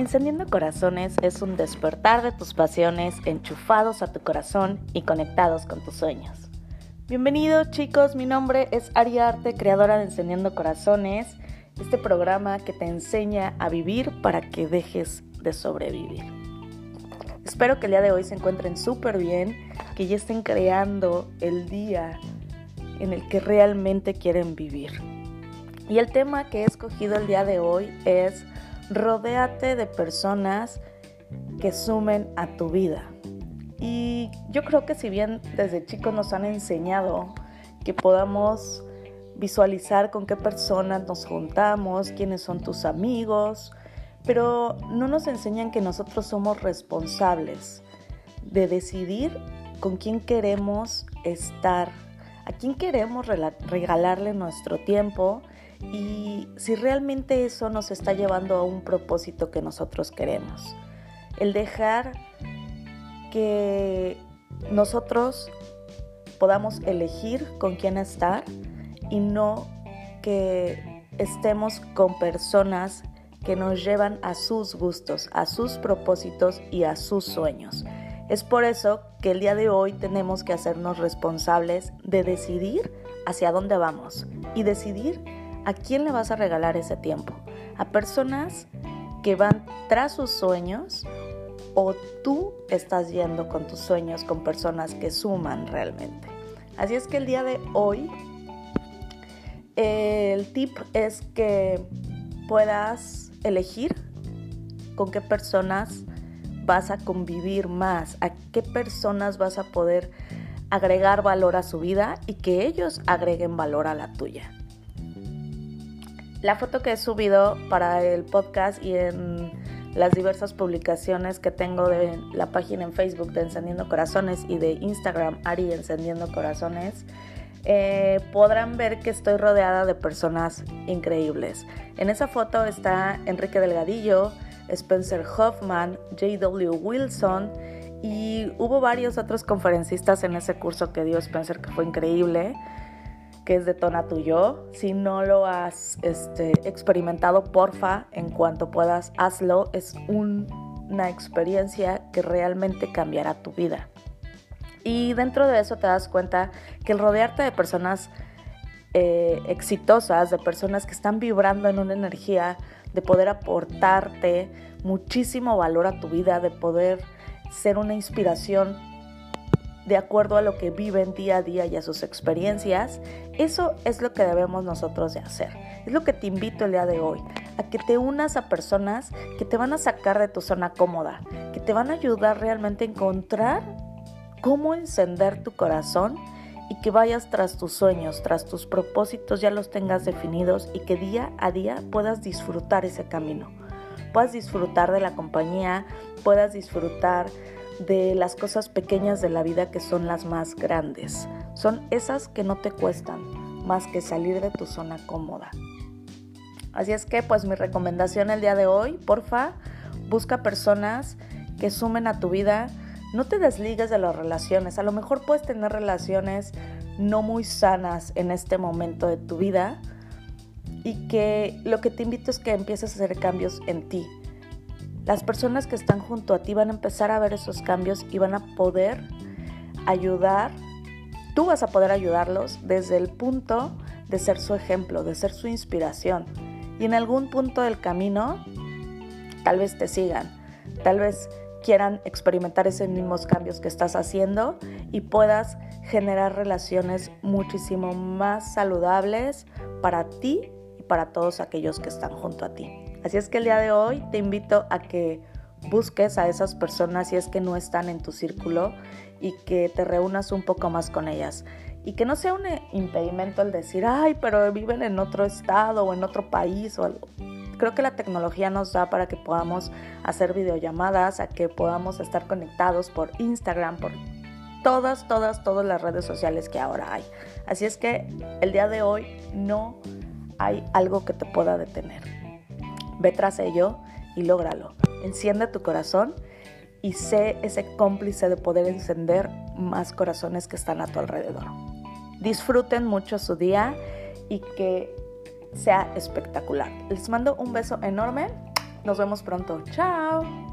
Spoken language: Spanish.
Encendiendo Corazones es un despertar de tus pasiones enchufados a tu corazón y conectados con tus sueños. Bienvenidos chicos, mi nombre es Ariarte, creadora de Encendiendo Corazones, este programa que te enseña a vivir para que dejes de sobrevivir. Espero que el día de hoy se encuentren súper bien, que ya estén creando el día en el que realmente quieren vivir. Y el tema que he escogido el día de hoy es rodéate de personas que sumen a tu vida. Y yo creo que si bien desde chicos nos han enseñado que podamos visualizar con qué personas nos juntamos, quiénes son tus amigos, pero no nos enseñan que nosotros somos responsables de decidir con quién queremos estar, a quién queremos regalarle nuestro tiempo y si realmente eso nos está llevando a un propósito que nosotros queremos. El dejar que nosotros podamos elegir con quién estar y no que estemos con personas que nos llevan a sus gustos, a sus propósitos y a sus sueños. Es por eso que el día de hoy tenemos que hacernos responsables de decidir hacia dónde vamos y decidir ¿A quién le vas a regalar ese tiempo? ¿A personas que van tras sus sueños o tú estás yendo con tus sueños con personas que suman realmente? Así es que el día de hoy el tip es que puedas elegir con qué personas vas a convivir más, a qué personas vas a poder agregar valor a su vida y que ellos agreguen valor a la tuya. La foto que he subido para el podcast y en las diversas publicaciones que tengo de la página en Facebook de Encendiendo Corazones y de Instagram Ari Encendiendo Corazones, eh, podrán ver que estoy rodeada de personas increíbles. En esa foto está Enrique Delgadillo, Spencer Hoffman, J.W. Wilson y hubo varios otros conferencistas en ese curso que dio Spencer que fue increíble que es de Tona Tuyo. Si no lo has este, experimentado, porfa, en cuanto puedas, hazlo. Es una experiencia que realmente cambiará tu vida. Y dentro de eso te das cuenta que el rodearte de personas eh, exitosas, de personas que están vibrando en una energía, de poder aportarte muchísimo valor a tu vida, de poder ser una inspiración de acuerdo a lo que viven día a día y a sus experiencias, eso es lo que debemos nosotros de hacer. Es lo que te invito el día de hoy, a que te unas a personas que te van a sacar de tu zona cómoda, que te van a ayudar realmente a encontrar cómo encender tu corazón y que vayas tras tus sueños, tras tus propósitos, ya los tengas definidos y que día a día puedas disfrutar ese camino. Puedas disfrutar de la compañía, puedas disfrutar de las cosas pequeñas de la vida que son las más grandes. Son esas que no te cuestan más que salir de tu zona cómoda. Así es que pues mi recomendación el día de hoy, porfa, busca personas que sumen a tu vida. No te desligues de las relaciones. A lo mejor puedes tener relaciones no muy sanas en este momento de tu vida y que lo que te invito es que empieces a hacer cambios en ti, las personas que están junto a ti van a empezar a ver esos cambios y van a poder ayudar, tú vas a poder ayudarlos desde el punto de ser su ejemplo, de ser su inspiración. Y en algún punto del camino, tal vez te sigan, tal vez quieran experimentar esos mismos cambios que estás haciendo y puedas generar relaciones muchísimo más saludables para ti y para todos aquellos que están junto a ti. Así es que el día de hoy te invito a que busques a esas personas si es que no están en tu círculo y que te reúnas un poco más con ellas. Y que no sea un impedimento el decir, ay, pero viven en otro estado o en otro país o. Creo que la tecnología nos da para que podamos hacer videollamadas, a que podamos estar conectados por Instagram, por todas, todas, todas las redes sociales que ahora hay. Así es que el día de hoy no hay algo que te pueda detener. Ve tras ello y lógralo. Enciende tu corazón y sé ese cómplice de poder encender más corazones que están a tu alrededor. Disfruten mucho su día y que sea espectacular. Les mando un beso enorme. Nos vemos pronto. Chao.